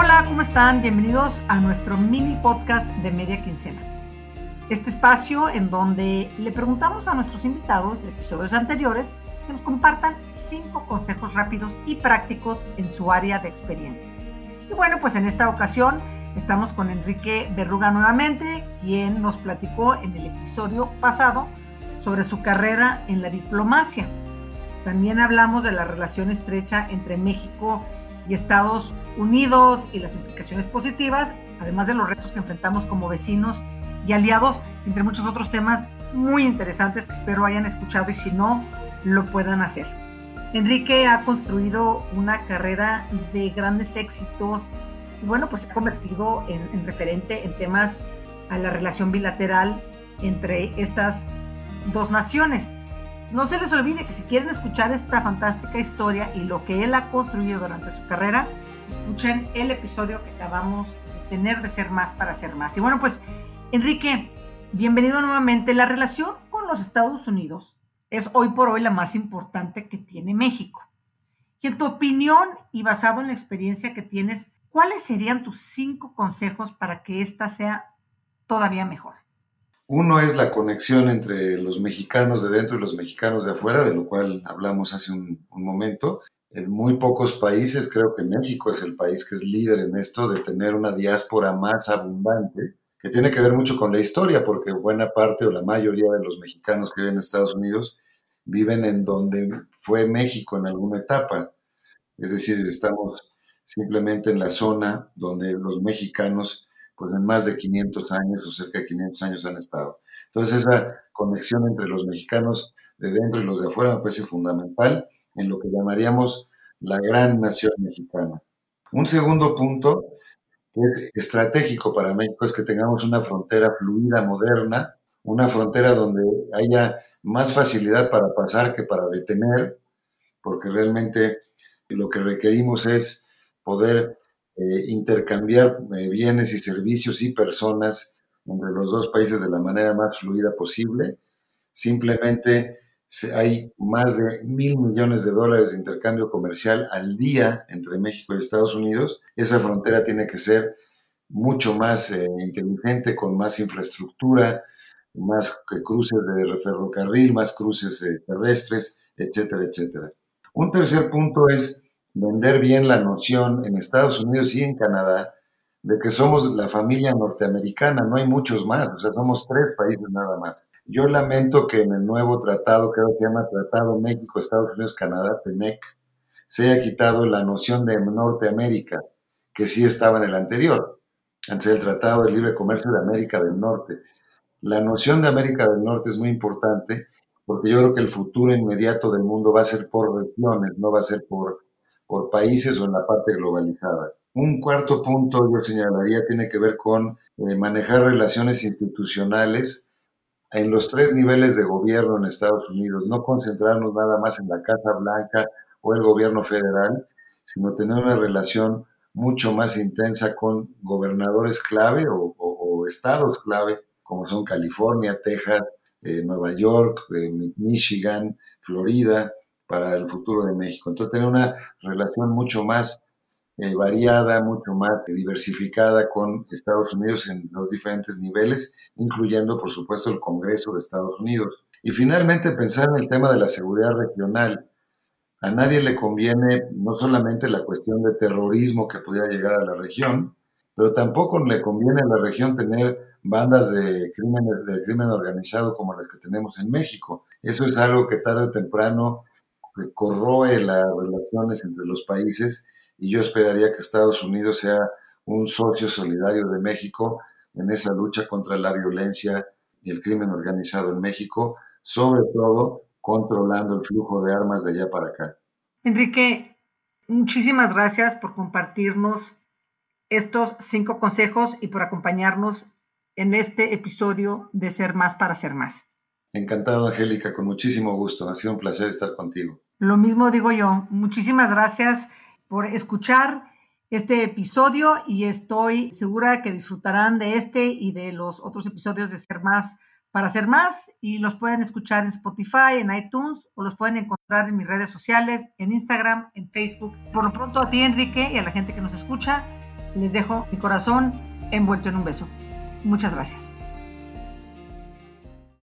Hola, ¿cómo están? Bienvenidos a nuestro mini podcast de Media Quincena. Este espacio en donde le preguntamos a nuestros invitados de episodios anteriores que nos compartan cinco consejos rápidos y prácticos en su área de experiencia. Y bueno, pues en esta ocasión estamos con Enrique Berruga nuevamente, quien nos platicó en el episodio pasado sobre su carrera en la diplomacia. También hablamos de la relación estrecha entre México y Estados Unidos y las implicaciones positivas, además de los retos que enfrentamos como vecinos y aliados, entre muchos otros temas muy interesantes que espero hayan escuchado y si no, lo puedan hacer. Enrique ha construido una carrera de grandes éxitos y bueno, pues se ha convertido en, en referente en temas a la relación bilateral entre estas dos naciones. No se les olvide que si quieren escuchar esta fantástica historia y lo que él ha construido durante su carrera, escuchen el episodio que acabamos de tener de ser más para ser más. Y bueno, pues Enrique, bienvenido nuevamente. La relación con los Estados Unidos es hoy por hoy la más importante que tiene México. Y en tu opinión y basado en la experiencia que tienes, ¿cuáles serían tus cinco consejos para que esta sea todavía mejor? Uno es la conexión entre los mexicanos de dentro y los mexicanos de afuera, de lo cual hablamos hace un, momento. En muy pocos países, creo que México es el país que es líder en esto de tener una diáspora más abundante, que tiene que ver mucho con la historia, porque buena parte o la mayoría de los mexicanos que viven en Estados Unidos viven en donde fue México en alguna etapa. Es decir, estamos simplemente en la zona donde los mexicanos pues en más de 500 años o cerca de 500 años han estado. Entonces esa conexión entre los mexicanos de dentro y los de afuera me parece fundamental en lo que llamaríamos la gran nación mexicana. Un segundo punto que es estratégico para México es que tengamos una frontera fluida, moderna, una frontera donde haya más facilidad para pasar que para detener, porque realmente lo que requerimos es poder eh, intercambiar eh, bienes y servicios y personas entre los dos países de la manera más fluida posible. Simplemente hay más de mil millones de dólares de intercambio comercial al día entre México y Estados Unidos. Esa frontera tiene que ser mucho más eh, inteligente, con más infraestructura, más cruces de ferrocarril, más cruces terrestres, etcétera, etcétera. Un tercer punto es vender bien la noción en Estados Unidos y en Canadá de que somos la familia norteamericana, no hay muchos más, o sea, somos tres países nada más. Yo lamento que en el nuevo tratado, que ahora se llama Tratado México, Estados Unidos, Canadá, TEMEC, se haya quitado la noción de Norteamérica, que sí estaba en el anterior, antes del Tratado de Libre Comercio de América del Norte. La noción de América del Norte es muy importante porque yo creo que el futuro inmediato del mundo va a ser por regiones, no va a ser por por países o en la parte globalizada. Un cuarto punto, yo señalaría, tiene que ver con eh, manejar relaciones institucionales en los tres niveles de gobierno en Estados Unidos, no concentrarnos nada más en la Casa Blanca o el gobierno federal, sino tener una relación mucho más intensa con gobernadores clave o, estados clave, como son California, Texas, eh, Nueva York, eh, Michigan, Florida, para el futuro de México. Entonces, tener una relación mucho más eh, variada, mucho más diversificada con Estados Unidos en los diferentes niveles, incluyendo, por supuesto, el Congreso de Estados Unidos. Y finalmente, pensar en el tema de la seguridad regional. A nadie le conviene no solamente la cuestión de terrorismo que pudiera llegar a la región, pero tampoco le conviene a la región tener bandas de crímenes de crimen organizado como las que tenemos en México. Eso es algo que tarde o temprano corroe las relaciones entre los países y yo esperaría que Estados Unidos sea un socio solidario de México en esa lucha contra la violencia y el crimen organizado en México, sobre todo controlando el flujo de armas de allá para acá. Enrique, muchísimas gracias por compartirnos estos cinco consejos y por acompañarnos en este episodio de Ser Más para Ser Más. Encantado, Angélica, con muchísimo gusto. Ha sido un placer estar contigo. Lo mismo digo yo. Muchísimas gracias por escuchar este episodio y estoy segura que disfrutarán de este y de los otros episodios de Ser Más para Ser Más y los pueden escuchar en Spotify, en iTunes o los pueden encontrar en mis redes sociales, en Instagram, en Facebook. Por lo pronto a ti, Enrique, y a la gente que nos escucha, Les dejo mi corazón envuelto en un beso. Muchas gracias.